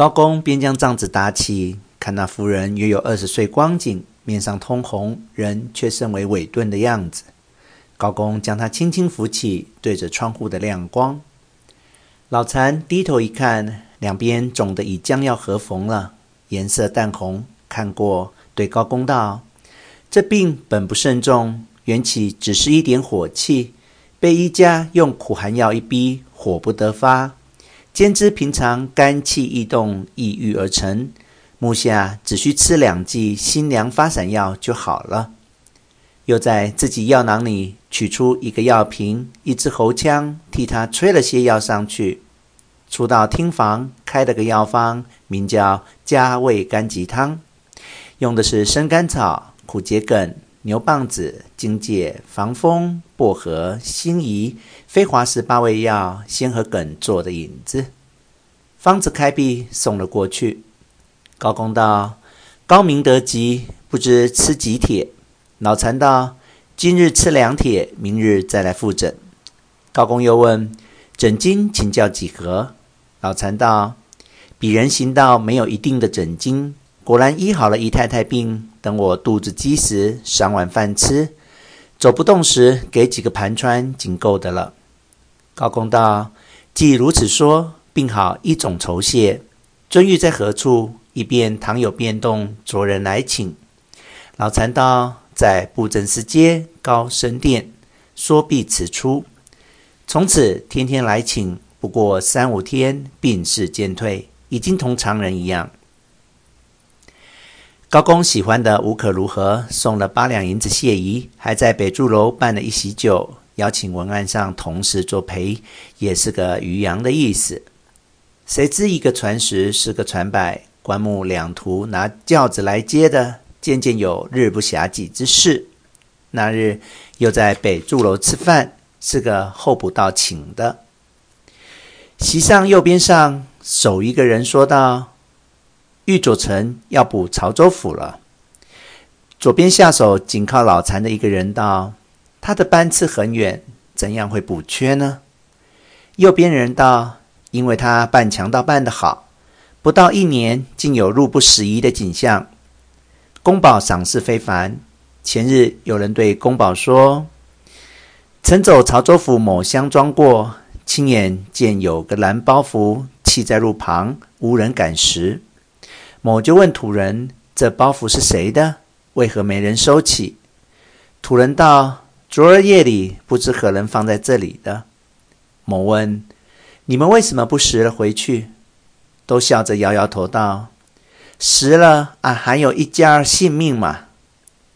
高公便将帐子打起，看那妇人约有二十岁光景，面上通红，人却甚为萎顿的样子。高公将她轻轻扶起，对着窗户的亮光。老残低头一看，两边肿得已将要合缝了，颜色淡红。看过，对高公道：“这病本不甚重，缘起只是一点火气，被医家用苦寒药一逼，火不得发。兼之平常肝气易动，抑郁而成，目下只需吃两剂辛凉发散药就好了。”又在自己药囊里取出一个药瓶，一支喉枪，替他吹了些药上去。出到厅房，开了个药方，名叫加味甘吉汤，用的是生甘草、苦桔梗、牛蒡子、荆芥、防风、薄荷、辛夷、飞华氏八味药，先和梗做的引子。方子开毕，送了过去。高公道：“高明得吉，不知吃几帖？”脑残道：“今日吃两帖，明日再来复诊。”高公又问：“诊金请教几何？”老残道：“鄙人行道没有一定的诊金，果然医好了姨太太病。等我肚子饥时，赏碗饭吃；走不动时，给几个盘川，仅够的了。”高公道：“既如此说，病好一种酬谢。尊玉在何处？以便倘有变动，着人来请。”老残道。在布政司街高升殿，说必辞出。从此天天来请，不过三五天，病势渐退，已经同常人一样。高公喜欢的无可如何，送了八两银子谢仪，还在北柱楼办了一席酒，邀请文案上同事作陪，也是个渔阳的意思。谁知一个传十，十个传百，棺木两途拿轿子来接的。渐渐有日不暇给之势。那日又在北柱楼吃饭，是个候补到请的。席上右边上守一个人说道：“玉左丞要补潮州府了。”左边下手紧靠老残的一个人道：“他的班次很远，怎样会补缺呢？”右边人道：“因为他办强盗办得好，不到一年，竟有入不拾遗的景象。”公保赏识非凡。前日有人对公保说：“曾走潮州府某乡庄过，亲眼见有个蓝包袱弃在路旁，无人敢拾。某就问土人：‘这包袱是谁的？为何没人收起？’土人道：‘昨儿夜里不知何人放在这里的。’某问：‘你们为什么不拾了回去？’都笑着摇摇头道。”拾了，俺、啊、还有一家性命嘛。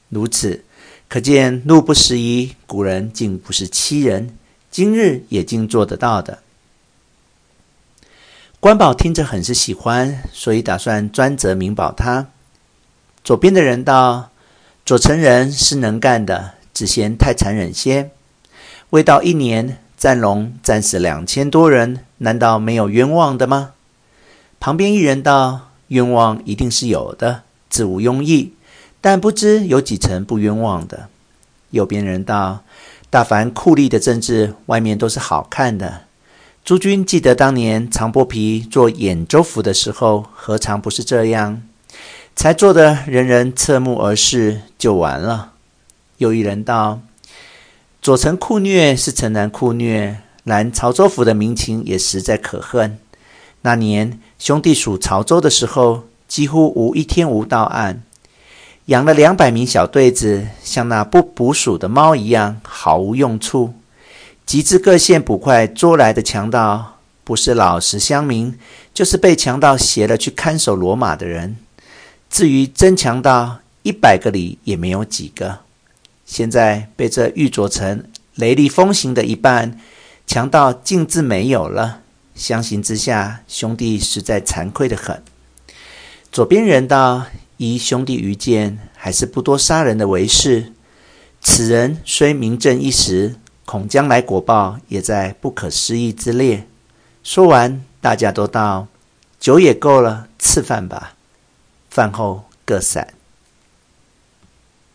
如此，可见路不拾遗，古人竟不是欺人，今日也竟做得到的。关保听着很是喜欢，所以打算专责明保他。左边的人道：“左丞人是能干的，只嫌太残忍些。未到一年，战龙战死两千多人，难道没有冤枉的吗？”旁边一人道。冤枉一定是有的，自无庸议，但不知有几成不冤枉的。右边人道：“大凡酷吏的政治，外面都是好看的。诸君记得当年长剥皮做兖州府的时候，何尝不是这样？才做得人人侧目而视，就完了。”又一人道：“左丞酷虐是城南酷虐，然潮州府的民情也实在可恨。”那年兄弟属潮州的时候，几乎无一天无到案，养了两百名小队子，像那不捕鼠的猫一样，毫无用处。及至各县捕快捉来的强盗，不是老实乡民，就是被强盗挟了去看守骡马的人。至于真强盗，一百个里也没有几个。现在被这玉琢成雷厉风行的一半，强盗竟自没有了。相形之下，兄弟实在惭愧得很。左边人道：“依兄弟愚见，还是不多杀人的为是。此人虽名震一时，恐将来果报也在不可思议之列。”说完，大家都道：“酒也够了，赐饭吧。”饭后各散。